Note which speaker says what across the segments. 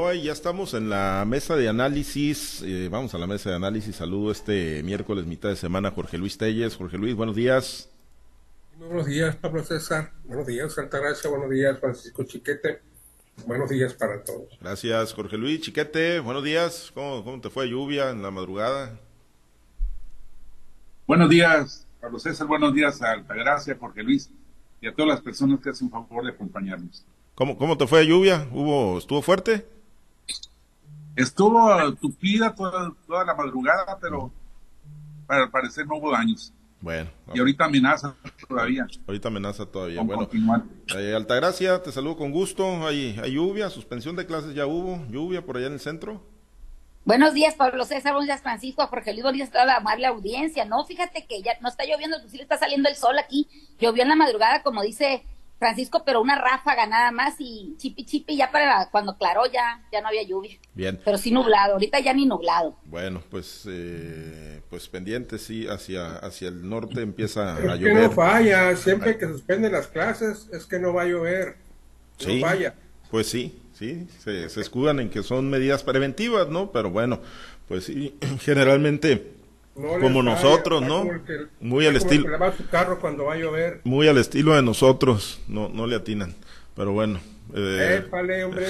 Speaker 1: Hoy ya estamos en la mesa de análisis, eh, vamos a la mesa de análisis, saludo este miércoles mitad de semana Jorge Luis Telles. Jorge Luis, buenos días.
Speaker 2: Muy buenos días, Pablo César. Buenos días, Altagracia. Buenos días, Francisco Chiquete. Buenos días para todos.
Speaker 1: Gracias, Jorge Luis. Chiquete, buenos días. ¿Cómo, cómo te fue lluvia en la madrugada?
Speaker 3: Buenos días, Pablo César. Buenos días a Altagracia, Jorge Luis y a todas las personas que hacen favor de acompañarnos.
Speaker 1: ¿Cómo, cómo te fue lluvia? ¿Hubo, ¿Estuvo fuerte?
Speaker 3: Estuvo tupida toda, toda la madrugada, pero al parecer no hubo daños.
Speaker 1: Bueno.
Speaker 3: Y ahorita amenaza todavía.
Speaker 1: Ahorita amenaza todavía.
Speaker 3: Con
Speaker 1: bueno,
Speaker 3: continuar.
Speaker 1: eh, Altagracia, te saludo con gusto. Hay, hay lluvia, suspensión de clases ya hubo, lluvia por allá en el centro.
Speaker 4: Buenos días, Pablo César, buenos días, Francisco, Jorge Luis, buenos días a toda la audiencia. No, fíjate que ya no está lloviendo, pues sí le está saliendo el sol aquí. Llovió en la madrugada, como dice Francisco, pero una ráfaga nada más y chipi chipi ya para cuando claró ya, ya no había lluvia.
Speaker 1: Bien.
Speaker 4: Pero sí nublado, ahorita ya ni nublado.
Speaker 1: Bueno, pues eh, pues pendiente, sí, hacia, hacia el norte empieza a
Speaker 2: Es que
Speaker 1: llover.
Speaker 2: no falla, siempre que suspenden las clases es que no va a llover.
Speaker 1: Sí.
Speaker 2: No falla.
Speaker 1: Pues sí, sí, se, se escudan en que son medidas preventivas, ¿no? Pero bueno, pues sí, generalmente
Speaker 2: No
Speaker 1: Como nosotros, ¿no?
Speaker 2: como el
Speaker 1: Muy al
Speaker 2: el
Speaker 1: estilo-
Speaker 2: carro cuando va a llover.
Speaker 1: muy al estilo de nosotros, no, no le atinan. Pero bueno, eh,
Speaker 2: Épale, hombre,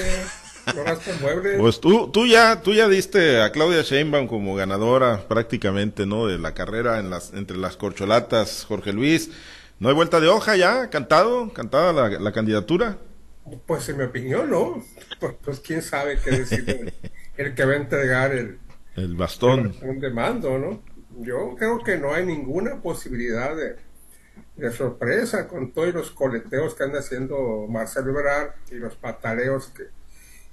Speaker 2: no
Speaker 1: pues tú, tú ya, tú ya diste a Claudia Sheinbaum como ganadora prácticamente, ¿no? De la carrera en las, entre las corcholatas, Jorge Luis. No hay vuelta de hoja ya, cantado, cantada la, la candidatura.
Speaker 2: Pues en mi opinión, ¿no? Pues, pues quién sabe qué decir el, el que va a entregar el,
Speaker 1: El bastón.
Speaker 2: un demando, ¿no? Yo creo que no hay ninguna posibilidad de, sorpresa con todos los coleteos que anda haciendo Marcelo Ebrard y los pataleos que...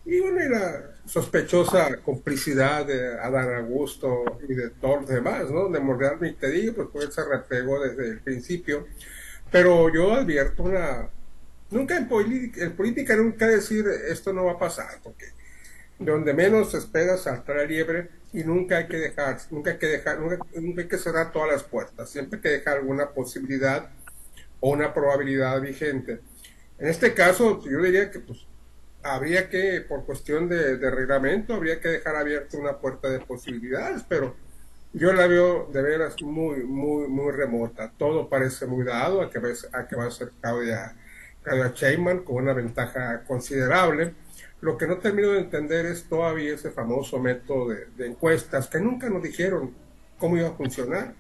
Speaker 2: Y bueno, y la sospechosa complicidad de Adán Augusto y de todos los demás, ¿no? De Monreal ni te digo, pues pues se repegó desde el principio. Pero yo advierto una... Nunca en, en política nunca decir esto no va a pasar, porque donde menos esperas saltar la liebre y nunca hay que dejar, nunca hay que dejar, nunca, hay que cerrar todas las puertas, siempre hay que dejar alguna posibilidad o una probabilidad vigente. En este caso, yo diría que pues habría que, por cuestión de, reglamento, habría que dejar abierta una puerta de posibilidades, pero yo la veo de veras muy, muy, muy remota. Todo parece muy dado a que, a que va a ser Claudia, Claudia Sheinbaum con una ventaja considerable. Lo que no termino de entender es todavía ese famoso método de, encuestas que nunca nos dijeron cómo iba a funcionar.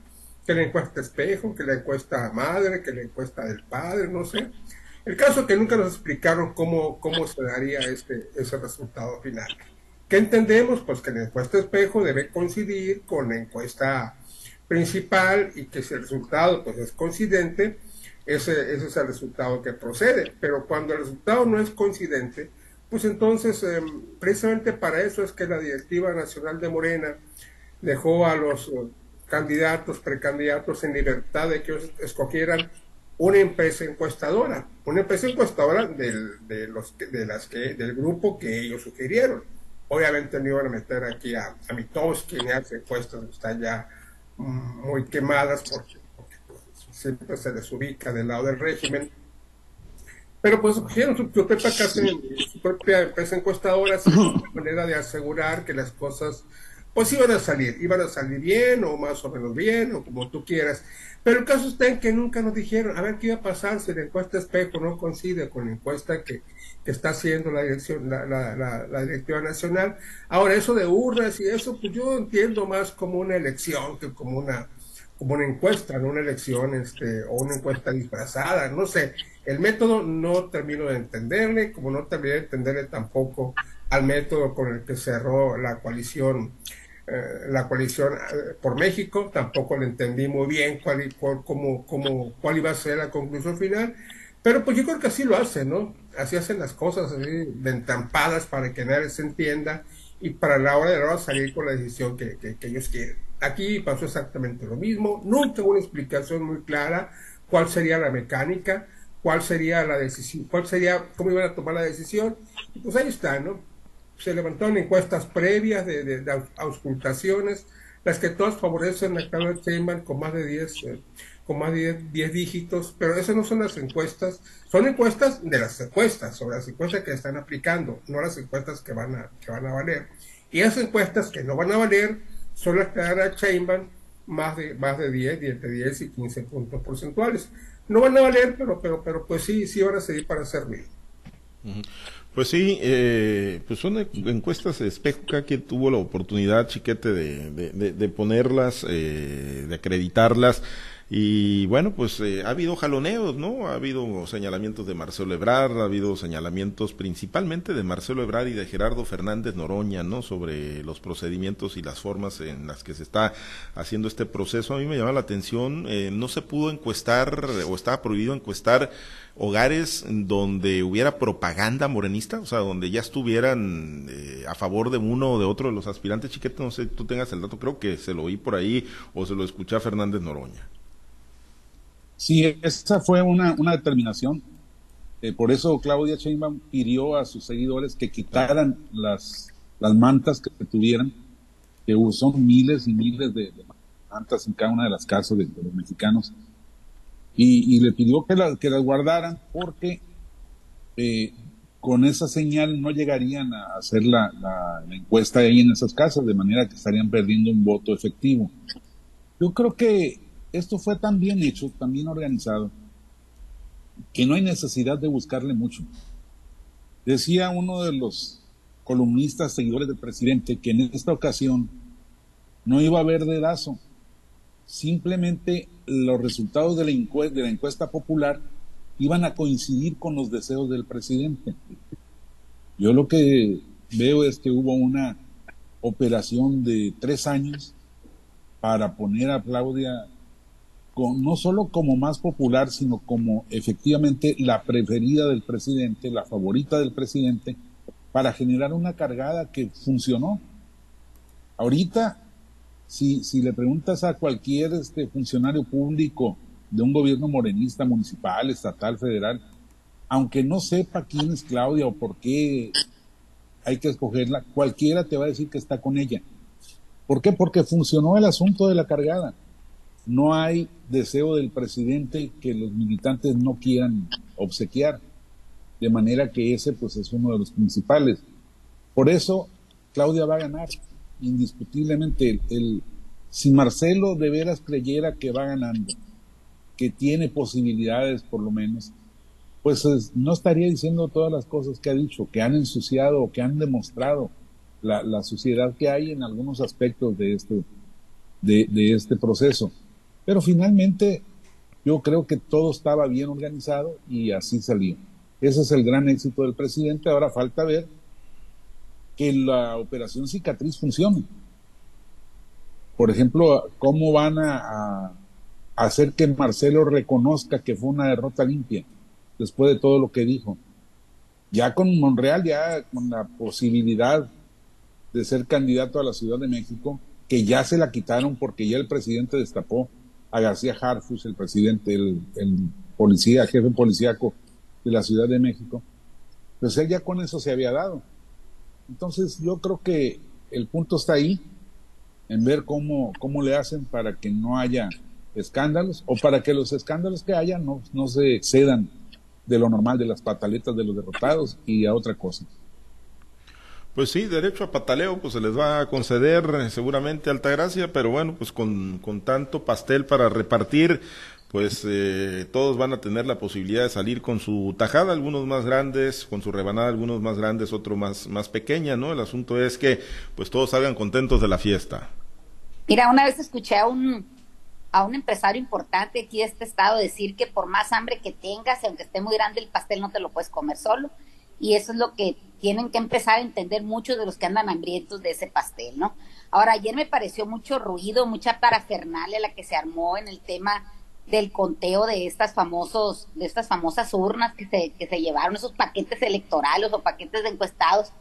Speaker 2: Que la encuesta espejo, que la encuesta madre, que la encuesta del padre, no sé. El caso es que nunca nos explicaron cómo, cómo se daría este, ese resultado final. ¿Qué entendemos? Pues que la encuesta espejo debe coincidir con la encuesta principal y que si el resultado pues, es coincidente, ese, ese es el resultado que procede. Pero cuando el resultado no es coincidente, pues entonces eh, precisamente para eso es que la Directiva Nacional de Morena dejó a los eh, candidatos, precandidatos en libertad de que ellos escogieran una empresa encuestadora, una empresa encuestadora del, de los, de las que, del grupo que ellos sugirieron. Obviamente no iban a meter aquí a, a Mitowski ni a hacer encuestas que están ya mm, muy quemadas porque, porque, pues, siempre se les ubica del lado del régimen. Pero pues escogieron su, su propia casa, su propia empresa encuestadora, así una manera de asegurar que las cosas pues iban a salir, iban a salir bien o más o menos bien o como tú quieras. Pero el caso está en que nunca nos dijeron, a ver qué iba a pasar si la encuesta espejo no coincide con la encuesta que, que está haciendo la dirección, la, la, la, la directiva nacional. Ahora, eso de urnas y eso, pues yo entiendo más como una elección que como una, como una encuesta, no una elección, este, o una encuesta disfrazada, no sé. El método no termino de entenderle, como no terminé de entenderle tampoco al método con el que cerró la coalición eh, la coalición eh, por México, tampoco le entendí muy bien cuál, cuál, cómo, cómo, cuál iba a ser la conclusión final, pero pues yo creo que así lo hacen, ¿no? Así hacen las cosas, así, de entrampadas para que nadie se entienda y para la hora de la hora salir con la decisión que, que, que ellos quieren. Aquí pasó exactamente lo mismo, nunca hubo una explicación muy clara cuál sería la mecánica, cuál sería la decisión, cuál sería, cómo iban a tomar la decisión, y pues ahí está, ¿no? se levantaron encuestas previas de, de, de aus- auscultaciones, las que todas favorecen a Carlos Sheinbaum con más de 10, eh, con más de 10 dígitos, pero esas no son las encuestas, son encuestas de las encuestas, sobre las encuestas que están aplicando, no las encuestas que van a, que van a valer. Y esas encuestas que no van a valer son las que dan a Chainban más de, más de 10, entre 10 y 15 puntos porcentuales. No van a valer, pero, pero, pero pues sí, sí van a seguir para servir.
Speaker 1: Pues sí, eh, pues son encuestas espejo, que tuvo la oportunidad, chiquete, de, de, de ponerlas, eh, de acreditarlas. Y bueno, pues eh, ha habido jaloneos, ¿no? Ha habido señalamientos de Marcelo Ebrard, ha habido señalamientos principalmente de Marcelo Ebrard y de Gerardo Fernández Noroña, ¿no? Sobre los procedimientos y las formas en las que se está haciendo este proceso. A mí me llama la atención, eh, no se pudo encuestar o estaba prohibido encuestar hogares donde hubiera propaganda morenista, o sea, donde ya estuvieran eh, a favor de uno o de otro de los aspirantes chiquetes, no sé, tú tengas el dato, creo que se lo oí por ahí o se lo escuché a Fernández Noroña.
Speaker 5: Sí, esa fue una, una determinación. Eh, por eso Claudia Sheinbaum pidió a sus seguidores que quitaran las, las mantas que tuvieran, que son miles y miles de, mantas en cada una de las casas de, los mexicanos, y, le pidió que, que las guardaran porque eh, con esa señal no llegarían a hacer la, la, encuesta ahí en esas casas, de manera que estarían perdiendo un voto efectivo. Yo creo que esto fue tan bien hecho, tan bien organizado, que no hay necesidad de buscarle mucho. Decía uno de los columnistas seguidores del presidente que en esta ocasión no iba a haber dedazo, simplemente los resultados de la, encuesta, de la encuesta popular iban a coincidir con los deseos del presidente. Yo lo que veo es que hubo una operación de tres años para poner a Claudia no solo como más popular, sino como efectivamente la preferida del presidente, la favorita del presidente, para generar una cargada que funcionó. Ahorita, si, si le preguntas a cualquier este, funcionario público de un gobierno morenista, municipal, estatal, federal, aunque no sepa quién es Claudia o por qué hay que escogerla, cualquiera te va a decir que está con ella. ¿Por qué? Porque funcionó el asunto de la cargada no hay deseo del presidente que los militantes no quieran obsequiar, de manera que ese pues es uno de los principales. Por eso Claudia va a ganar indiscutiblemente. El, si Marcelo de veras creyera que va ganando, que tiene posibilidades por lo menos, pues no estaría diciendo todas las cosas que ha dicho, que han ensuciado o que han demostrado la, suciedad que hay en algunos aspectos de este, de este proceso. Pero finalmente yo creo que todo estaba bien organizado y así salió. Ese es el gran éxito del presidente. Ahora falta ver que la operación cicatriz funcione. Por ejemplo, cómo van a, hacer que Marcelo reconozca que fue una derrota limpia después de todo lo que dijo. Ya con Monreal, ya con la posibilidad de ser candidato a la Ciudad de México, que ya se la quitaron porque ya el presidente destapó a García Harfus, el presidente, el, policía, jefe policíaco de la Ciudad de México, pues él ya con eso se había dado. Entonces yo creo que el punto está ahí, en ver cómo, cómo le hacen para que no haya escándalos o para que los escándalos que haya no, no se excedan de lo normal, de las pataletas de los derrotados y a otra cosa.
Speaker 1: Pues sí, derecho a pataleo, pues se les va a conceder eh, seguramente Altagracia, pero bueno, pues con, con tanto pastel para repartir, pues eh, todos van a tener la posibilidad de salir con su tajada, algunos más grandes, con su rebanada, algunos más grandes, otro más, más pequeña, ¿no? El asunto es que pues todos salgan contentos de la fiesta.
Speaker 4: Mira, una vez escuché a un, a un empresario importante aquí de este estado decir que por más hambre que tengas, aunque esté muy grande el pastel, no te lo puedes comer solo y eso es lo que tienen que empezar a entender muchos de los que andan hambrientos de ese pastel, ¿no? Ahora, ayer me pareció mucho ruido, mucha parafernalia la que se armó en el tema del conteo de estas famosos, de estas famosas urnas que se, que se llevaron, esos paquetes electorales o paquetes de encuestados.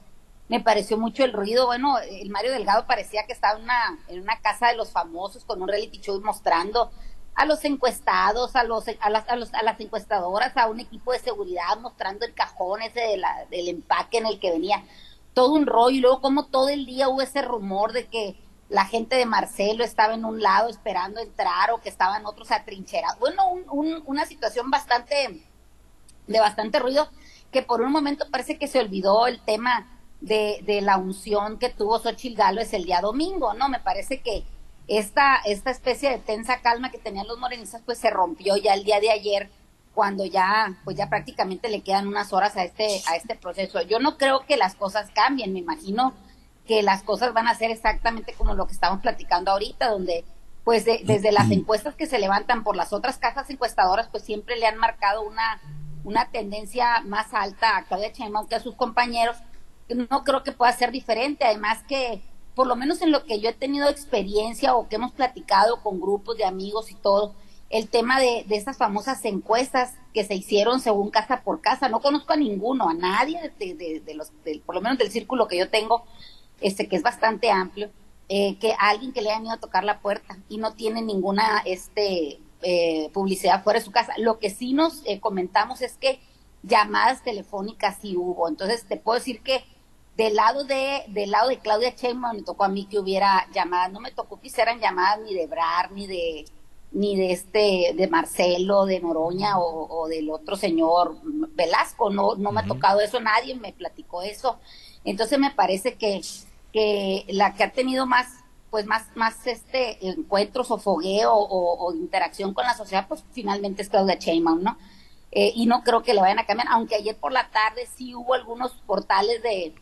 Speaker 4: Me pareció mucho el ruido. Bueno, el Mario Delgado parecía que estaba en una, en una casa de los famosos con un reality show mostrando a los encuestados, a los, a las, a, los, a las encuestadoras, a un equipo de seguridad mostrando el cajón ese de la, del empaque en el que venía todo un rollo y luego como todo el día hubo ese rumor de que la gente de Marcelo estaba en un lado esperando entrar o que estaban otros atrincherados. Bueno, una situación bastante, de bastante ruido, que por un momento parece que se olvidó el tema de, de la unción que tuvo Xochitl es el día domingo, ¿no? Me parece que esta, esta especie de tensa calma que tenían los morenistas, pues se rompió ya el día de ayer, cuando ya, pues ya prácticamente le quedan unas horas a este, a este proceso. Yo no creo que las cosas cambien, me imagino que las cosas van a ser exactamente como lo que estamos platicando ahorita, donde pues desde las encuestas que se levantan por las otras casas encuestadoras, pues siempre le han marcado una, una tendencia más alta a Claudia Sheinbaum que a sus compañeros. No creo que pueda ser diferente, además que por lo menos en lo que yo he tenido experiencia o que hemos platicado con grupos de amigos y todo, el tema de, de estas famosas encuestas que se hicieron según casa por casa, no conozco a ninguno, a nadie de, de los, por lo menos del círculo que yo tengo, este que es bastante amplio, eh, que alguien que le haya ido a tocar la puerta y no tiene ninguna este eh, publicidad fuera de su casa. Lo que sí nos eh, comentamos es que llamadas telefónicas sí hubo. Entonces te puedo decir que del lado de del lado de Claudia Sheinbaum me tocó a mí que hubiera llamadas. No me tocó que hicieran llamadas ni de Brar ni de ni de este de Marcelo, de Noroña o, del otro señor Velasco. No no me ha tocado eso. Nadie me platicó eso. Entonces me parece que que la que ha tenido más pues más más este encuentros o fogueo o, interacción con la sociedad pues finalmente es Claudia Sheinbaum no eh, y no creo que le vayan a cambiar aunque ayer por la tarde sí hubo algunos portales de,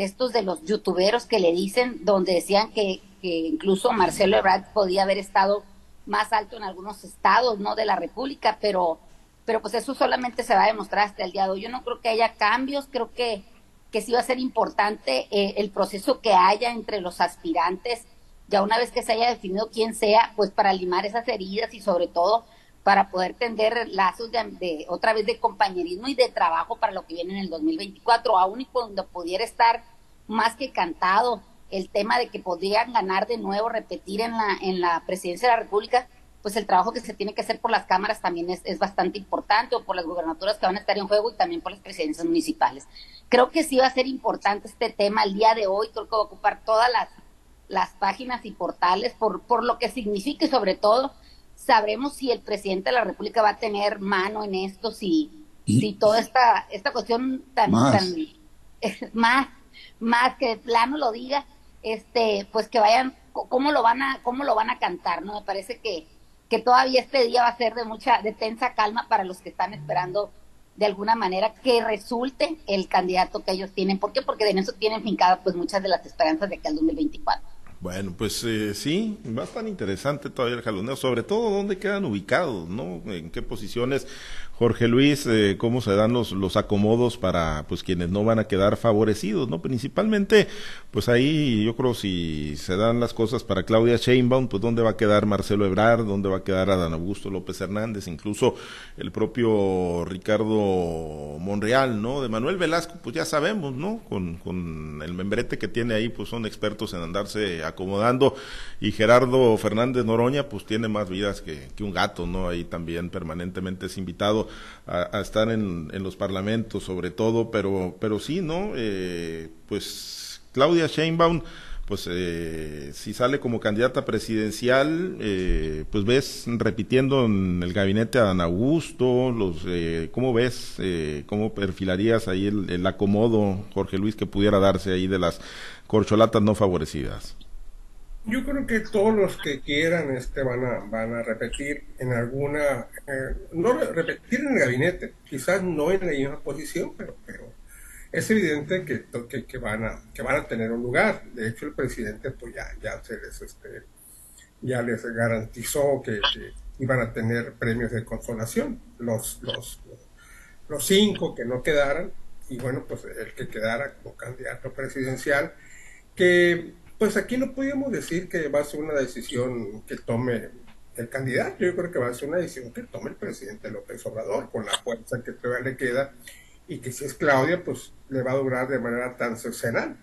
Speaker 4: estos de los youtuberos que le dicen donde decían que, que incluso Marcelo Ebrard podía haber estado más alto en algunos estados no de la república pero pero pues eso solamente se va a demostrar hasta el día de hoy. Yo no creo que haya cambios creo que que sí va a ser importante eh, el proceso que haya entre los aspirantes, ya una vez que se haya definido quién sea, pues para limar esas heridas y sobre todo para poder tender lazos de, otra vez de compañerismo y de trabajo para lo que viene en el 2024, aún y cuando pudiera estar más que cantado el tema de que podrían ganar de nuevo, repetir en la, en la presidencia de la República, pues el trabajo que se tiene que hacer por las cámaras también es, es, bastante importante, o por las gubernaturas que van a estar en juego y también por las presidencias municipales. Creo que sí va a ser importante este tema el día de hoy, creo que va a ocupar todas las, las páginas y portales por, por lo que significa y sobre todo sabremos si el presidente de la República va a tener mano en esto, si, si toda esta, esta cuestión tan, más. tan más, más que de plano lo diga, este, pues que vayan, cómo lo van a, cómo lo van a cantar, ¿no? Me parece que que todavía este día va a ser de mucha, de tensa calma para los que están esperando de alguna manera que resulte el candidato que ellos tienen. ¿Por qué? Porque en eso tienen fincadas pues muchas de las esperanzas de que el 2024.
Speaker 1: Bueno, pues eh, sí, va a estar interesante todavía el jaloneo, sobre todo dónde quedan ubicados, ¿no? En qué posiciones Jorge Luis, eh, cómo se dan los, los acomodos para pues quienes no van a quedar favorecidos, ¿no? Principalmente, pues ahí yo creo si se dan las cosas para Claudia Sheinbaum, pues dónde va a quedar Marcelo Ebrard, dónde va a quedar Adán Augusto López Hernández, incluso el propio Ricardo Monreal, ¿no? De Manuel Velasco, pues ya sabemos, ¿no? Con, con el membrete que tiene ahí, pues son expertos en andarse acomodando y Gerardo Fernández Noroña, pues tiene más vidas que, que un gato, ¿no? Ahí también permanentemente es invitado a, estar en, los parlamentos sobre todo, pero, pero sí, ¿no? Eh, pues Claudia Sheinbaum, pues eh, si sale como candidata presidencial, eh, pues ves repitiendo en el gabinete a Dan Augusto, los, ¿cómo ves, cómo perfilarías ahí el acomodo, Jorge Luis, que pudiera darse ahí de las corcholatas no favorecidas?
Speaker 2: Yo creo que todos los que quieran este van a van a repetir en alguna eh, no repetir en el gabinete, quizás no en la misma posición, pero pero es evidente que, que, van a que van a tener un lugar. De hecho el presidente pues ya ya se les este ya les garantizó que, iban a tener premios de consolación los los los cinco que no quedaran y bueno pues el que quedara como candidato presidencial que pues aquí no podíamos decir que va a ser una decisión que tome el candidato, yo creo que va a ser una decisión que tome el presidente López Obrador, con la fuerza que todavía le queda, y que si es Claudia, pues le va a durar de manera tan cercenal.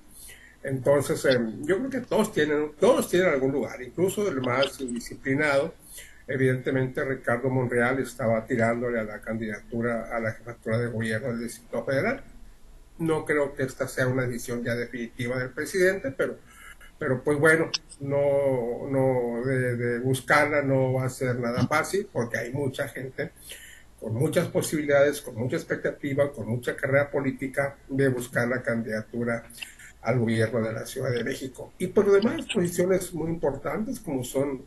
Speaker 2: Entonces, em, yo creo que todos tienen, todos tienen algún lugar, incluso el más disciplinado. Evidentemente, Ricardo Monreal estaba tirándole a la candidatura a la jefatura de gobierno del Distrito Federal. No creo que esta sea una decisión ya definitiva del presidente, pero pero pues bueno, no, no de, buscarla no va a ser nada fácil porque hay mucha gente con muchas posibilidades, con mucha expectativa, con mucha carrera política de buscar la candidatura al gobierno de la Ciudad de México. Y por demás, posiciones muy importantes como son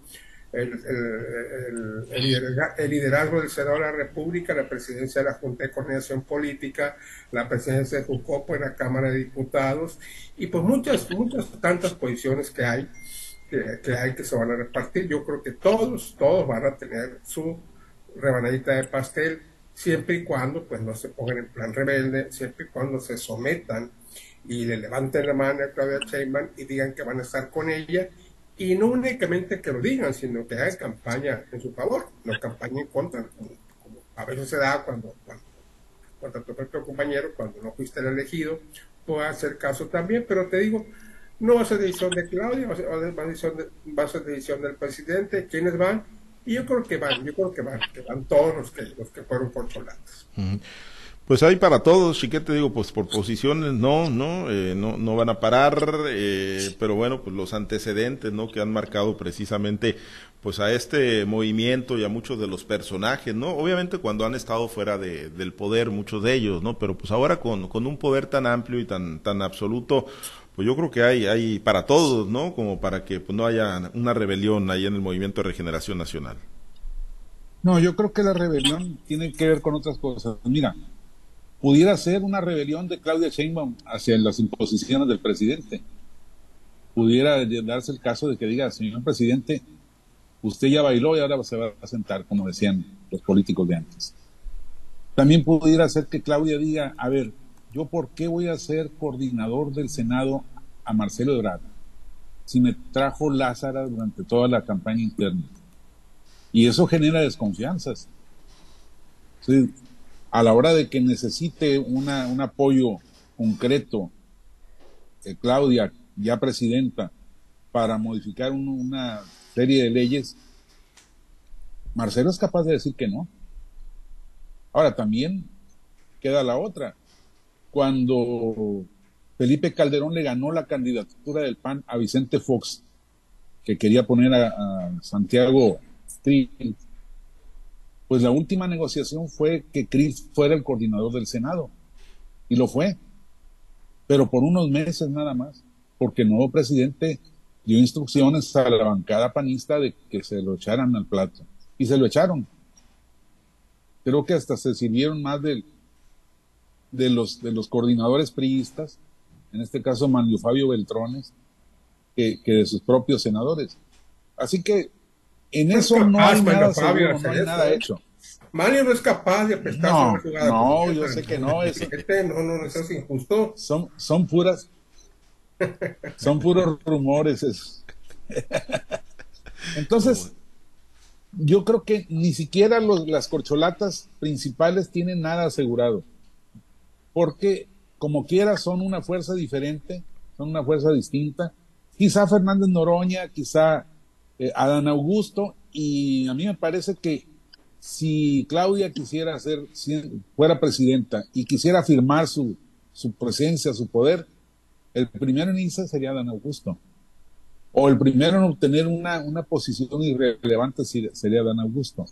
Speaker 2: el, el, liderazgo del Senado de la República, la presidencia de la Junta de Coordinación Política, la presidencia de Jucopo en la Cámara de Diputados y pues muchas, muchas tantas posiciones que hay que, hay que se van a repartir. Yo creo que todos, todos van a tener su rebanadita de pastel siempre y cuando pues no se pongan en plan rebelde, siempre y cuando se sometan y le levanten la mano a Claudia Sheinbaum y digan que van a estar con ella y no únicamente que lo digan, sino que hagan campaña en su favor, no campaña en contra, como, a veces se da cuando, cuando, tu propio compañero, cuando no fuiste el elegido, puede hacer caso también, pero te digo, no va a ser decisión de Claudia, va a ser, decisión, va a ser decisión del presidente, quiénes van, y yo creo que van, yo creo que van, que van todos los que, los que fueron controlados.
Speaker 1: Pues hay para todos, Chiquete, digo, pues por posiciones no, no, eh, no, no van a parar, eh, pero bueno, pues los antecedentes, ¿no? Que han marcado precisamente, pues a este movimiento y a muchos de los personajes, ¿no? Obviamente cuando han estado fuera de, del poder, muchos de ellos, ¿no? Pero pues ahora con, con un poder tan amplio y tan, tan absoluto, pues yo creo que hay, hay para todos, ¿no? Como para que pues, no haya una rebelión ahí en el movimiento de regeneración nacional.
Speaker 5: No, yo creo que la rebelión tiene que ver con otras cosas. Mira, pudiera ser una rebelión de Claudia Sheinbaum hacia las imposiciones del presidente. Pudiera darse el caso de que diga, señor presidente, usted ya bailó y ahora se va a sentar, como decían los políticos de antes. También pudiera ser que Claudia diga, a ver, yo por qué voy a ser coordinador del Senado a Marcelo Ebrard si me trajo Lázara durante toda la campaña interna. Y eso genera desconfianzas. Sí, a la hora de que necesite una, un apoyo concreto, Claudia, ya presidenta, para modificar una serie de leyes, Marcelo es capaz de decir que no. Ahora también queda la otra. Cuando Felipe Calderón le ganó la candidatura del PAN a Vicente Fox, que quería poner a, Santiago pues la última negociación fue que Chris fuera el coordinador del Senado. Y lo fue. Pero por unos meses nada más, porque el nuevo presidente dio instrucciones a la bancada panista de que se lo echaran al plato. Y se lo echaron. Creo que hasta se sirvieron más de, los, de los coordinadores priistas, en este caso Manuel Fabio Beltrones, que de sus propios senadores. Así que en eso no hay nada seguro, no hay nada hecho.
Speaker 2: Mario no es capaz de prestar
Speaker 5: no, una jugada. No, yo sé que no. Eso,
Speaker 2: este, no, no, es injusto.
Speaker 5: Son, son puras, son puros rumores eso. Entonces, yo creo que ni siquiera los, las corcholatas principales tienen nada asegurado. Porque, como quiera, son una fuerza diferente, son una fuerza distinta. Quizá Fernández Noroña, quizá eh, Adán Augusto, y a mí me parece que si Claudia quisiera ser, fuera presidenta y quisiera afirmar su, su presencia, su poder, el primero en irse sería Adán Augusto. O el primero en obtener una, una posición irrelevante sería Adán Augusto.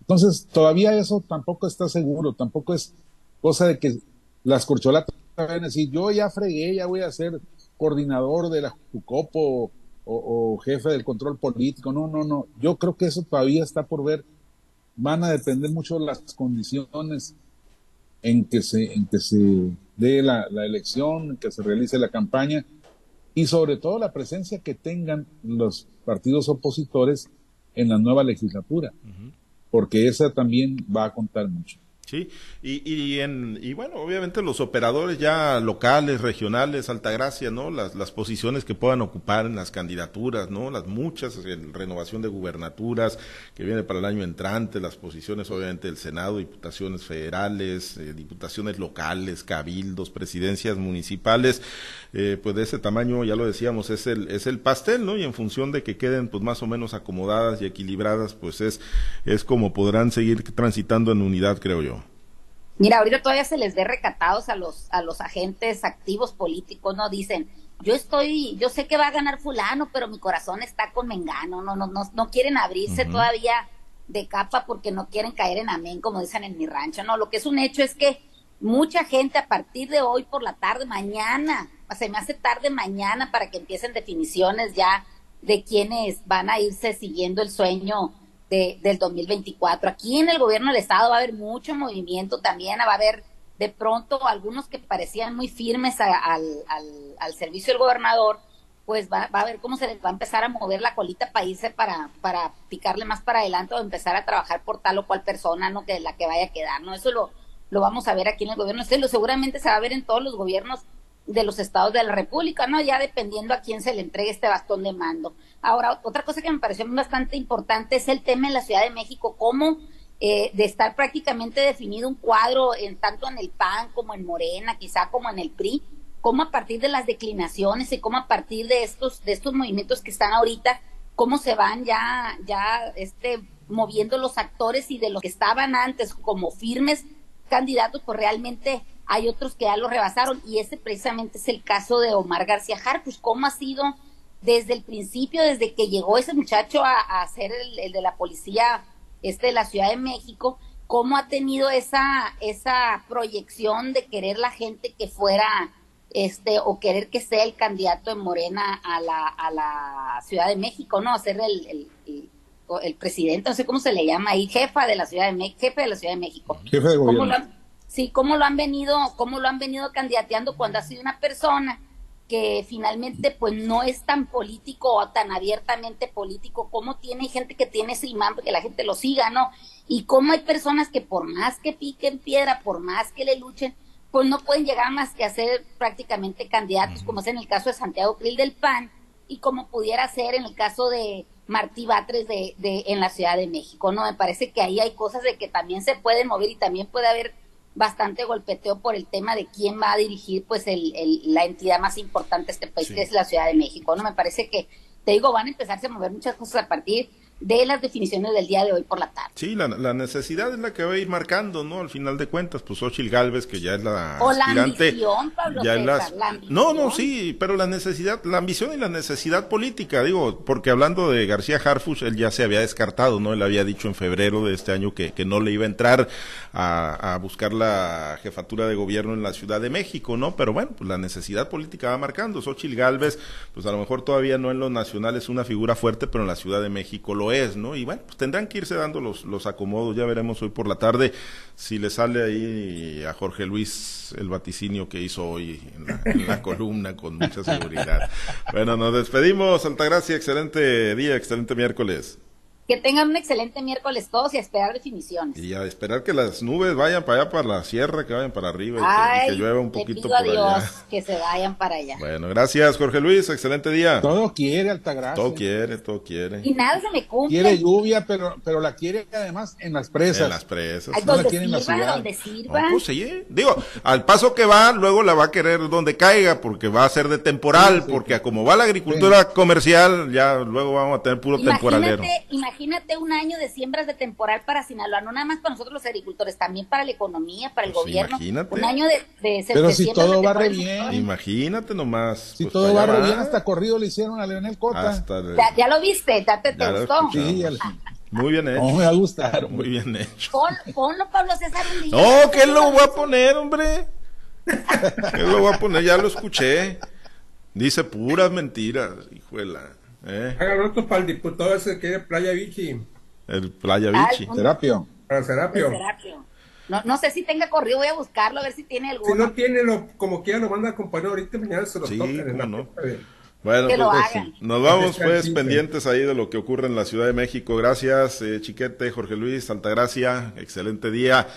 Speaker 5: Entonces, todavía eso tampoco está seguro, tampoco es cosa de que las corcholatas van a decir, yo ya fregué, ya voy a ser coordinador de la Jucopo o, jefe del control político. No, no, no. Yo creo que eso todavía está por ver. Van a depender mucho las condiciones en que se, en que se dé la, elección, en que se realice la campaña y sobre todo la presencia que tengan los partidos opositores en la nueva legislatura, porque esa también va a contar mucho.
Speaker 1: Sí, y, y, en, y bueno, obviamente los operadores ya locales, regionales, Altagracia, ¿no? Las, las posiciones que puedan ocupar en las candidaturas, ¿no? Las muchas, renovación de gubernaturas que viene para el año entrante, las posiciones obviamente del Senado, diputaciones federales, eh, diputaciones locales, cabildos, presidencias municipales, eh, pues de ese tamaño, ya lo decíamos, es el, es el pastel, ¿no? Y en función de que queden pues más o menos acomodadas y equilibradas, pues es, es como podrán seguir transitando en unidad, creo yo.
Speaker 4: Mira, ahorita todavía se les ve recatados a los, a los agentes activos políticos, ¿no? Dicen, yo estoy, yo sé que va a ganar fulano, pero mi corazón está con Mengano, no, no, no, no quieren abrirse todavía de capa porque no quieren caer en amén, como dicen en mi rancho, no, lo que es un hecho es que mucha gente a partir de hoy por la tarde, mañana, se me hace tarde mañana para que empiecen definiciones ya de quienes van a irse siguiendo el sueño de, del 2024. Aquí en el gobierno del estado va a haber mucho movimiento también, va a haber de pronto algunos que parecían muy firmes al, al, al, servicio del gobernador, pues va, va, a ver cómo se les va a empezar a mover la colita para para, para picarle más para adelante o empezar a trabajar por tal o cual persona, ¿no? Que la que vaya a quedar, ¿no? Eso lo, lo vamos a ver aquí en el gobierno. Este lo seguramente se va a ver en todos los gobiernos de los estados de la República, ¿no? Ya dependiendo a quién se le entregue este bastón de mando. Ahora, otra cosa que me pareció bastante importante es el tema en la Ciudad de México, cómo eh, de estar prácticamente definido un cuadro en tanto en el PAN como en Morena, quizá como en el PRI, cómo a partir de las declinaciones y cómo a partir de estos de estos movimientos que están ahorita, cómo se van ya ya este moviendo los actores y de los que estaban antes como firmes candidatos, pues realmente hay otros que ya lo rebasaron y ese precisamente es el caso de Omar García Harfuch, cómo ha sido desde el principio, desde que llegó ese muchacho a, a ser el, el de la policía este de la Ciudad de México, cómo ha tenido esa, esa proyección de querer la gente que fuera este o querer que sea el candidato de Morena a la, a la Ciudad de México, ¿no? A ser el, el, el, presidente, no sé cómo se le llama ahí, jefa de la Ciudad de México, jefe de la Ciudad de México.
Speaker 5: Jefe de gobierno.
Speaker 4: ¿Cómo lo han, sí, cómo lo han venido, cómo lo han venido candidateando cuando ha sido una persona que finalmente pues no es tan político o tan abiertamente político, como tiene gente que tiene ese imán que la gente lo siga, ¿no? Y cómo hay personas que por más que piquen piedra, por más que le luchen, pues no pueden llegar más que a ser prácticamente candidatos, como es en el caso de Santiago Krill del PAN y como pudiera ser en el caso de Martí Batres de, de, en la Ciudad de México, ¿no? Me parece que ahí hay cosas de que también se pueden mover y también puede haber bastante golpeteo por el tema de quién va a dirigir pues el, el, la entidad más importante de este país, sí. que es la Ciudad de México. No me parece que, te digo, van a empezarse a mover muchas cosas a partir de las definiciones del día de hoy por la tarde.
Speaker 1: Sí, la, la, necesidad es la que va a ir marcando, ¿no? Al final de cuentas, pues Ochil Galvez, que ya es la
Speaker 4: o
Speaker 1: aspirante.
Speaker 4: La ambición, Pablo
Speaker 1: ya
Speaker 4: César,
Speaker 1: las...
Speaker 4: la ambición.
Speaker 1: No, no, sí, pero la necesidad, la ambición y la necesidad política, digo, porque hablando de García Harfuch, él ya se había descartado, ¿no? Él había dicho en febrero de este año que, que no le iba a entrar a, a buscar la jefatura de gobierno en la Ciudad de México, ¿no? Pero bueno, pues la necesidad política va marcando. Xochil Galvez, pues a lo mejor todavía no en lo nacional es una figura fuerte, pero en la Ciudad de México lo es, ¿no? Y bueno, pues tendrán que irse dando los, los acomodos. Ya veremos hoy por la tarde si le sale ahí a Jorge Luis el vaticinio que hizo hoy en la, en la columna con mucha seguridad. Bueno, nos despedimos. Altagracia, excelente día, excelente miércoles.
Speaker 4: Que tengan un excelente miércoles todos y a esperar definiciones.
Speaker 1: Y a esperar que las nubes vayan para allá, para la sierra, que vayan para arriba y,
Speaker 4: Ay,
Speaker 1: que, y que, llueva un poquito
Speaker 4: pido a Dios
Speaker 1: allá.
Speaker 4: que se vayan para allá.
Speaker 1: Bueno, gracias Jorge Luis, excelente día.
Speaker 5: Todo quiere Altagracia.
Speaker 1: Todo quiere, todo quiere.
Speaker 4: Y nada se me cumple.
Speaker 5: Quiere lluvia, pero, pero la quiere además en las presas.
Speaker 1: En las presas.
Speaker 4: Ay,
Speaker 5: No la
Speaker 4: donde
Speaker 5: quiere en la
Speaker 4: sirva,
Speaker 5: ciudad.
Speaker 4: donde sirva.
Speaker 1: No, pues sí, eh. digo, al paso que va, luego la va a querer donde caiga, porque va a ser de temporal,
Speaker 5: Sí, sí,
Speaker 1: porque
Speaker 5: sí.
Speaker 1: como va la agricultura comercial, ya luego vamos a tener puro temporalero.
Speaker 4: Imagínate, imagínate un año de siembras de temporal para Sinaloa, no nada más para nosotros los agricultores, también para la economía, para el
Speaker 1: Pues
Speaker 4: gobierno.
Speaker 1: imagínate.
Speaker 4: Un año de, de,
Speaker 5: Pero
Speaker 4: de
Speaker 5: si todo
Speaker 4: de
Speaker 5: va re bien.
Speaker 1: Imagínate nomás.
Speaker 5: Si
Speaker 1: pues,
Speaker 5: todo va re bien, hasta corrido le hicieron a Leonel Cota.
Speaker 1: Hasta el-
Speaker 4: Ya, ya lo viste, ya te, te
Speaker 1: Ya lo
Speaker 4: gustó.
Speaker 5: Sí, al-
Speaker 1: Muy bien hecho.
Speaker 5: no me va a gustar.
Speaker 1: Muy bien hecho.
Speaker 4: Pon, ponlo, Pablo César, un día.
Speaker 1: No, ¿qué lo voy a poner, hombre? ¿Qué lo voy a poner? Ya lo escuché. Dice puras mentiras, hijuela. ¿Eh?
Speaker 2: Hagan otro para el diputado ese que quiere Playa Vichy,
Speaker 1: El Playa Vichy.
Speaker 4: el-
Speaker 5: Terapio.
Speaker 2: para Serapio.
Speaker 4: Serapio. No, no sé si tenga corrido, voy a buscarlo a ver si tiene
Speaker 2: Si
Speaker 4: alguno.
Speaker 2: no tiene, lo, como quiera, lo manda a acompañar ahorita, mañana se lo
Speaker 1: Sí,
Speaker 2: tocan
Speaker 1: no. Bueno,
Speaker 4: Que lo
Speaker 1: pues,
Speaker 4: hagan.
Speaker 1: nos vamos pues pendientes ahí de lo que ocurre en la Ciudad de México. Gracias, eh, Chiquete, Jorge Luis, Altagracia, excelente día.